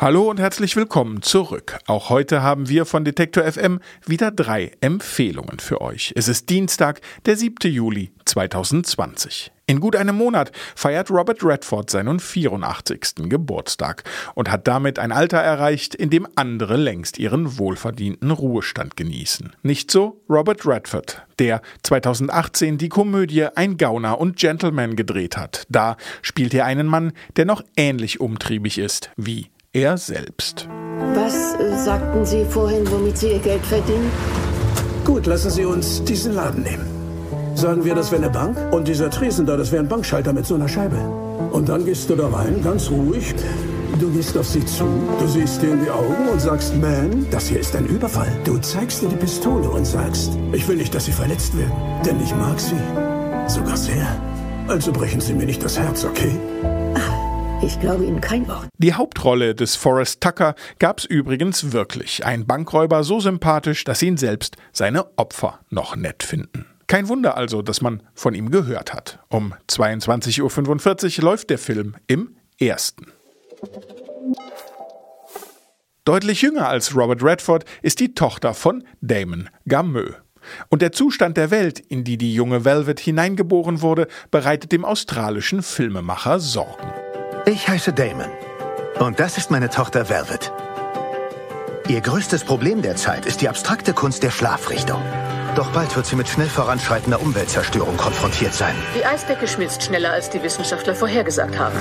Hallo und herzlich willkommen zurück. Auch heute haben wir von Detektor FM wieder drei Empfehlungen für euch. Es ist Dienstag, der 7. Juli 2020. In gut einem Monat feiert Robert Redford seinen 84. Geburtstag und hat damit ein Alter erreicht, in dem andere längst ihren wohlverdienten Ruhestand genießen. Nicht so Robert Redford, der 2018 die Komödie Ein Gauner und Gentleman gedreht hat. Da spielt er einen Mann, der noch ähnlich umtriebig ist wie er selbst. Was äh, sagten Sie vorhin, womit Sie Ihr Geld verdienen? Gut, lassen Sie uns diesen Laden nehmen. Sagen wir, das wäre eine Bank und dieser Tresen da, das wäre ein Bankschalter mit so einer Scheibe. Und dann gehst du da rein, ganz ruhig. Du gehst auf sie zu, du siehst dir in die Augen und sagst, Man, das hier ist ein Überfall. Du zeigst ihr die Pistole und sagst, ich will nicht, dass sie verletzt werden, denn ich mag sie. Sogar sehr. Also brechen Sie mir nicht das Herz, okay? Ich glaube Ihnen kein Wort. Die Hauptrolle des Forrest Tucker gab's übrigens wirklich. Ein Bankräuber so sympathisch, dass ihn selbst seine Opfer noch nett finden. Kein Wunder also, dass man von ihm gehört hat. Um 22.45 Uhr läuft der Film im ersten. Deutlich jünger als Robert Redford ist die Tochter von Damon Gameux. Und der Zustand der Welt, in die die junge Velvet hineingeboren wurde, bereitet dem australischen Filmemacher Sorgen. Ich heiße Damon. Und das ist meine Tochter Velvet. Ihr größtes Problem derzeit ist die abstrakte Kunst der Schlafrichtung. Doch bald wird sie mit schnell voranschreitender Umweltzerstörung konfrontiert sein. Die Eisdecke schmilzt schneller, als die Wissenschaftler vorhergesagt haben.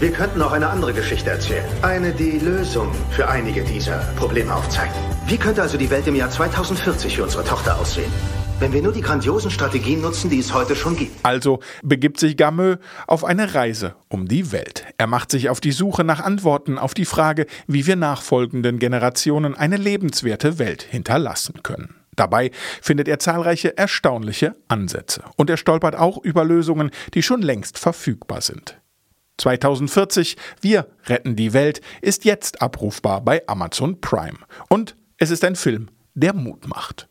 Wir könnten auch eine andere Geschichte erzählen. Eine, die Lösung für einige dieser Probleme aufzeigt. Wie könnte also die Welt im Jahr 2040 für unsere Tochter aussehen? Wenn wir nur die grandiosen Strategien nutzen, die es heute schon gibt. Also begibt sich Gameux auf eine Reise um die Welt. Er macht sich auf die Suche nach Antworten auf die Frage, wie wir nachfolgenden Generationen eine lebenswerte Welt hinterlassen können. Dabei findet er zahlreiche erstaunliche Ansätze und er stolpert auch über Lösungen, die schon längst verfügbar sind. 2040 Wir retten die Welt ist jetzt abrufbar bei Amazon Prime und es ist ein Film, der Mut macht.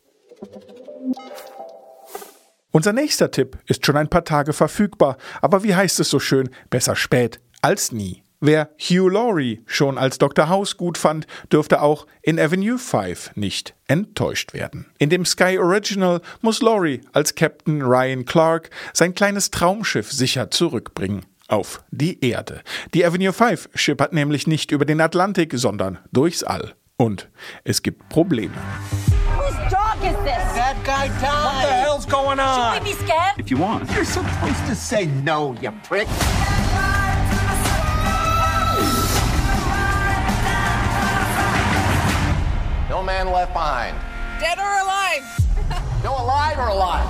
Unser nächster Tipp ist schon ein paar Tage verfügbar, aber wie heißt es so schön, besser spät als nie. Wer Hugh Laurie schon als Dr. House gut fand, dürfte auch in Avenue 5 nicht enttäuscht werden. In dem Sky Original muss Laurie als Captain Ryan Clark sein kleines Traumschiff sicher zurückbringen auf die Erde. Die Avenue 5 schippert nämlich nicht über den Atlantik, sondern durchs All. Und es gibt Probleme. That guy died. What the hell's going on? Should we be scared? If you want. You're supposed to say no, you prick. No man left behind. Dead or alive? no alive or alive.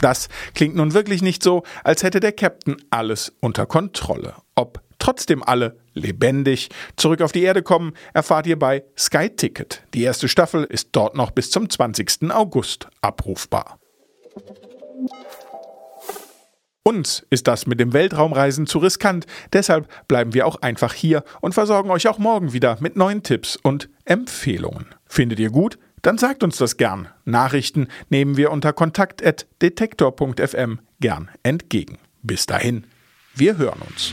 Das klingt nun wirklich nicht so, als hätte der Captain alles unter Kontrolle. Ob trotzdem alle lebendig zurück auf die Erde kommen, erfahrt ihr bei Sky Ticket. Die erste Staffel ist dort noch bis zum 20. August abrufbar. Uns ist das mit dem Weltraumreisen zu riskant, deshalb bleiben wir auch einfach hier und versorgen euch auch morgen wieder mit neuen Tipps und Empfehlungen. Findet ihr gut? Dann sagt uns das gern. Nachrichten nehmen wir unter kontakt.detektor.fm gern entgegen. Bis dahin, wir hören uns.